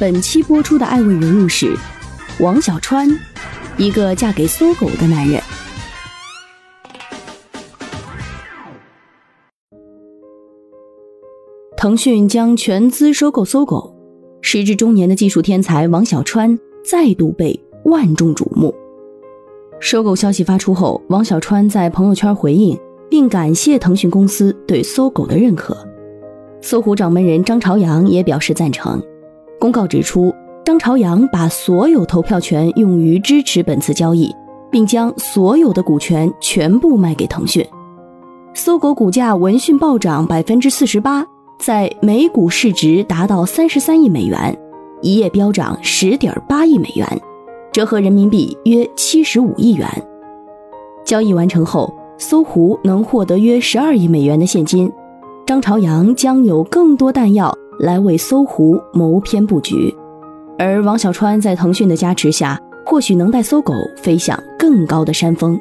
本期播出的爱问人物是王小川，一个嫁给搜狗的男人。腾讯将全资收购搜狗，时至中年的技术天才王小川再度被万众瞩目。收购消息发出后，王小川在朋友圈回应，并感谢腾讯公司对搜狗的认可。搜狐掌门人张朝阳也表示赞成。公告指出，张朝阳把所有投票权用于支持本次交易，并将所有的股权全部卖给腾讯。搜狗股价闻讯暴涨百分之四十八，在每股市值达到三十三亿美元，一夜飙涨十点八亿美元，折合人民币约七十五亿元。交易完成后，搜狐能获得约十二亿美元的现金，张朝阳将有更多弹药。来为搜狐谋篇布局，而王小川在腾讯的加持下，或许能带搜狗飞向更高的山峰。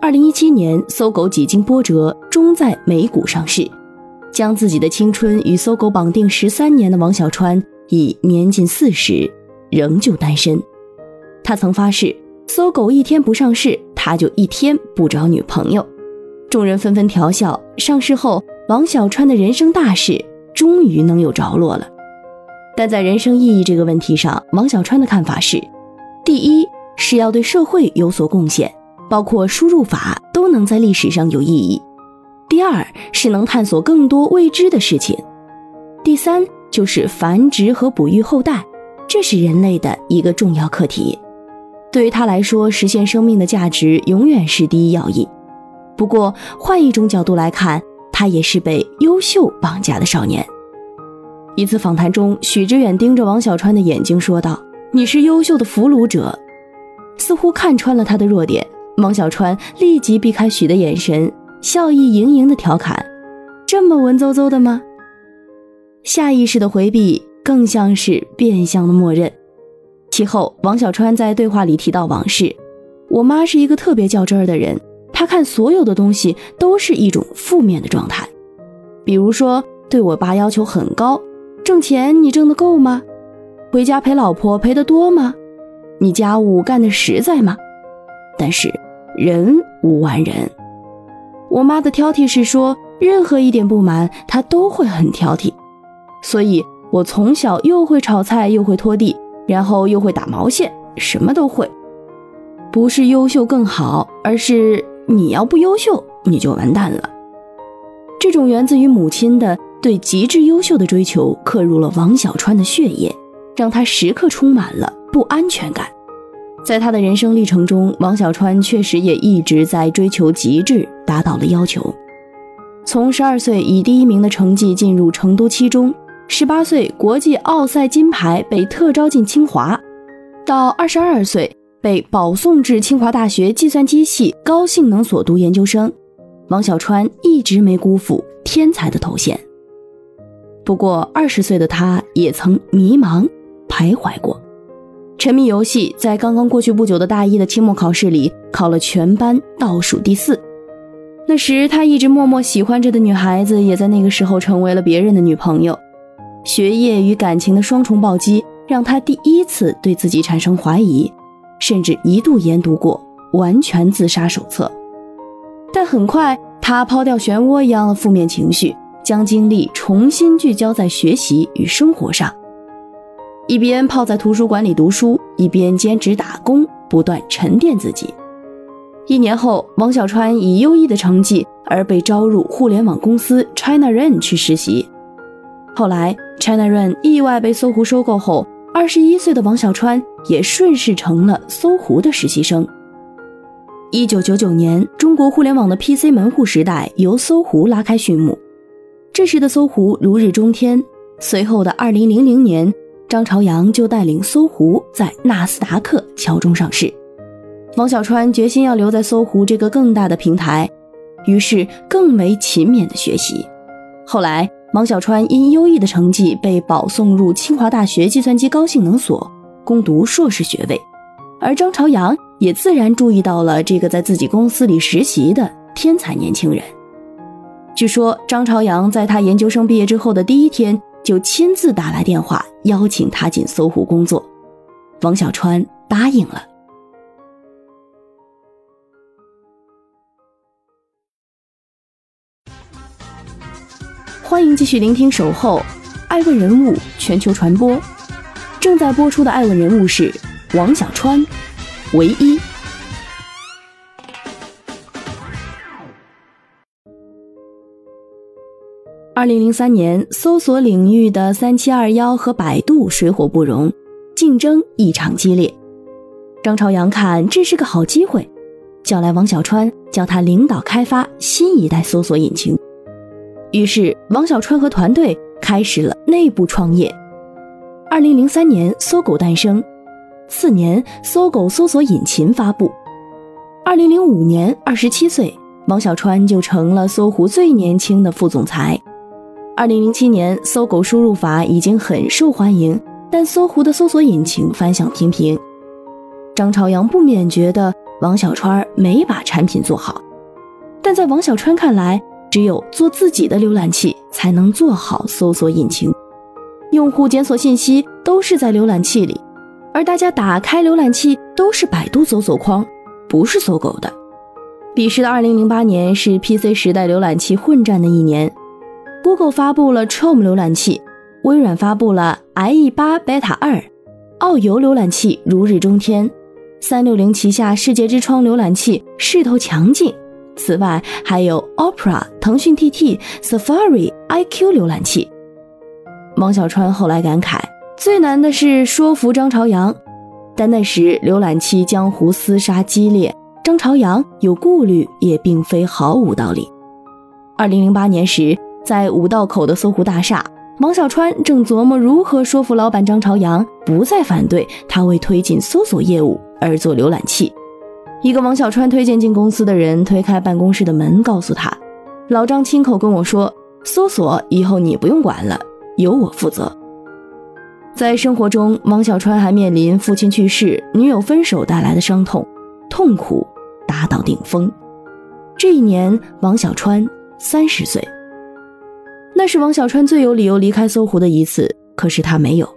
二零一七年，搜狗几经波折，终在美股上市。将自己的青春与搜狗绑定十三年的王小川，已年近四十，仍旧单身。他曾发誓，搜狗一天不上市，他就一天不找女朋友。众人纷纷调笑，上市后，王小川的人生大事。终于能有着落了，但在人生意义这个问题上，王小川的看法是：第一是要对社会有所贡献，包括输入法都能在历史上有意义；第二是能探索更多未知的事情；第三就是繁殖和哺育后代，这是人类的一个重要课题。对于他来说，实现生命的价值永远是第一要义。不过，换一种角度来看。他也是被优秀绑架的少年。一次访谈中，许知远盯着王小川的眼睛说道：“你是优秀的俘虏者。”似乎看穿了他的弱点，王小川立即避开许的眼神，笑意盈盈的调侃：“这么文绉绉的吗？”下意识的回避，更像是变相的默认。其后，王小川在对话里提到往事：“我妈是一个特别较真儿的人。”她看所有的东西都是一种负面的状态，比如说对我爸要求很高，挣钱你挣得够吗？回家陪老婆陪得多吗？你家务干得实在吗？但是人无完人，我妈的挑剔是说任何一点不满她都会很挑剔，所以我从小又会炒菜又会拖地，然后又会打毛线，什么都会，不是优秀更好，而是。你要不优秀，你就完蛋了。这种源自于母亲的对极致优秀的追求，刻入了王小川的血液，让他时刻充满了不安全感。在他的人生历程中，王小川确实也一直在追求极致，达到了要求。从十二岁以第一名的成绩进入成都七中，十八岁国际奥赛金牌被特招进清华，到二十二岁。被保送至清华大学计算机系高性能所读研究生，王小川一直没辜负天才的头衔。不过，二十岁的他也曾迷茫徘徊过，沉迷游戏，在刚刚过去不久的大一的期末考试里考了全班倒数第四。那时，他一直默默喜欢着的女孩子，也在那个时候成为了别人的女朋友。学业与感情的双重暴击，让他第一次对自己产生怀疑。甚至一度研读过《完全自杀手册》，但很快他抛掉漩涡一样的负面情绪，将精力重新聚焦在学习与生活上。一边泡在图书馆里读书，一边兼职打工，不断沉淀自己。一年后，王小川以优异的成绩而被招入互联网公司 China Run 去实习。后来，China Run 意外被搜狐收购后。二十一岁的王小川也顺势成了搜狐的实习生。一九九九年，中国互联网的 PC 门户时代由搜狐拉开序幕。这时的搜狐如日中天。随后的二零零零年，张朝阳就带领搜狐在纳斯达克敲钟上市。王小川决心要留在搜狐这个更大的平台，于是更为勤勉的学习。后来，王小川因优异的成绩被保送入清华大学计算机高性能所攻读硕士学位，而张朝阳也自然注意到了这个在自己公司里实习的天才年轻人。据说，张朝阳在他研究生毕业之后的第一天就亲自打来电话邀请他进搜狐工作，王小川答应了。欢迎继续聆听《守候》，爱问人物全球传播，正在播出的爱问人物是王小川，唯一。二零零三年，搜索领域的三七二幺和百度水火不容，竞争异常激烈。张朝阳看这是个好机会，叫来王小川，叫他领导开发新一代搜索引擎。于是，王小川和团队开始了内部创业。二零零三年，搜狗诞生；次年，搜狗搜索引擎发布。二零零五年，二十七岁，王小川就成了搜狐最年轻的副总裁。二零零七年，搜狗输入法已经很受欢迎，但搜狐的搜索引擎反响平平。张朝阳不免觉得王小川没把产品做好，但在王小川看来，只有做自己的浏览器才能做好搜索引擎。用户检索信息都是在浏览器里，而大家打开浏览器都是百度搜索框，不是搜狗的。彼时的二零零八年是 PC 时代浏览器混战的一年。Google 发布了 Chrome 浏览器，微软发布了 IE 八 Beta 二，奥游浏览器如日中天，三六零旗下世界之窗浏览器势头强劲。此外，还有 Opera、腾讯 TT、Safari、iQ 浏览器。王小川后来感慨，最难的是说服张朝阳，但那时浏览器江湖厮杀激烈，张朝阳有顾虑也并非毫无道理。二零零八年时。在五道口的搜狐大厦，王小川正琢磨如何说服老板张朝阳不再反对他为推进搜索业务而做浏览器。一个王小川推荐进公司的人推开办公室的门，告诉他：“老张亲口跟我说，搜索以后你不用管了，由我负责。”在生活中，王小川还面临父亲去世、女友分手带来的伤痛，痛苦达到顶峰。这一年，王小川三十岁。那是王小川最有理由离开搜狐的一次，可是他没有，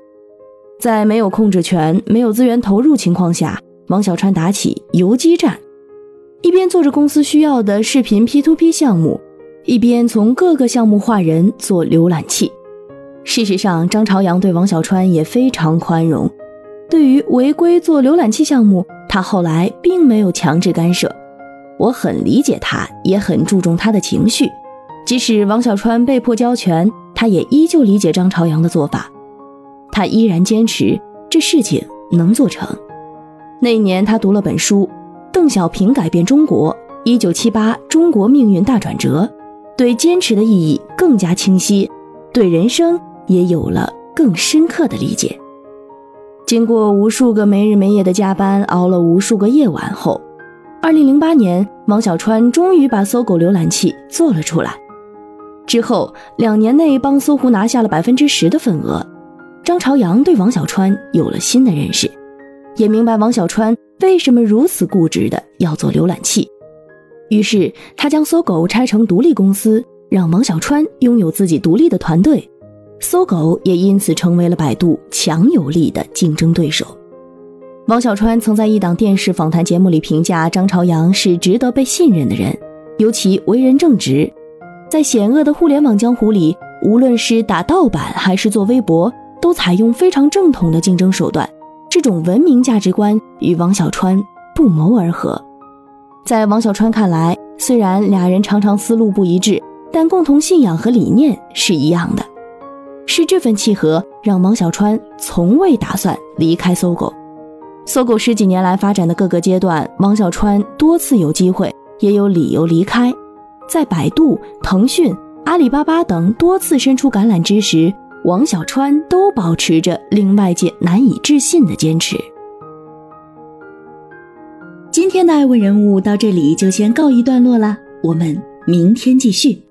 在没有控制权、没有资源投入情况下，王小川打起游击战，一边做着公司需要的视频 P to P 项目，一边从各个项目划人做浏览器。事实上，张朝阳对王小川也非常宽容，对于违规做浏览器项目，他后来并没有强制干涉。我很理解他，也很注重他的情绪。即使王小川被迫交权，他也依旧理解张朝阳的做法，他依然坚持这事情能做成。那年他读了本书《邓小平改变中国：一九七八中国命运大转折》，对坚持的意义更加清晰，对人生也有了更深刻的理解。经过无数个没日没夜的加班，熬了无数个夜晚后，二零零八年，王小川终于把搜狗浏览器做了出来。之后两年内帮搜狐拿下了百分之十的份额，张朝阳对王小川有了新的认识，也明白王小川为什么如此固执的要做浏览器。于是他将搜狗拆成独立公司，让王小川拥有自己独立的团队，搜狗也因此成为了百度强有力的竞争对手。王小川曾在一档电视访谈节目里评价张朝阳是值得被信任的人，尤其为人正直。在险恶的互联网江湖里，无论是打盗版还是做微博，都采用非常正统的竞争手段。这种文明价值观与王小川不谋而合。在王小川看来，虽然俩人常常思路不一致，但共同信仰和理念是一样的。是这份契合，让王小川从未打算离开搜狗。搜狗十几年来发展的各个阶段，王小川多次有机会，也有理由离开。在百度、腾讯、阿里巴巴等多次伸出橄榄枝时，王小川都保持着令外界难以置信的坚持。今天的爱问人物到这里就先告一段落了，我们明天继续。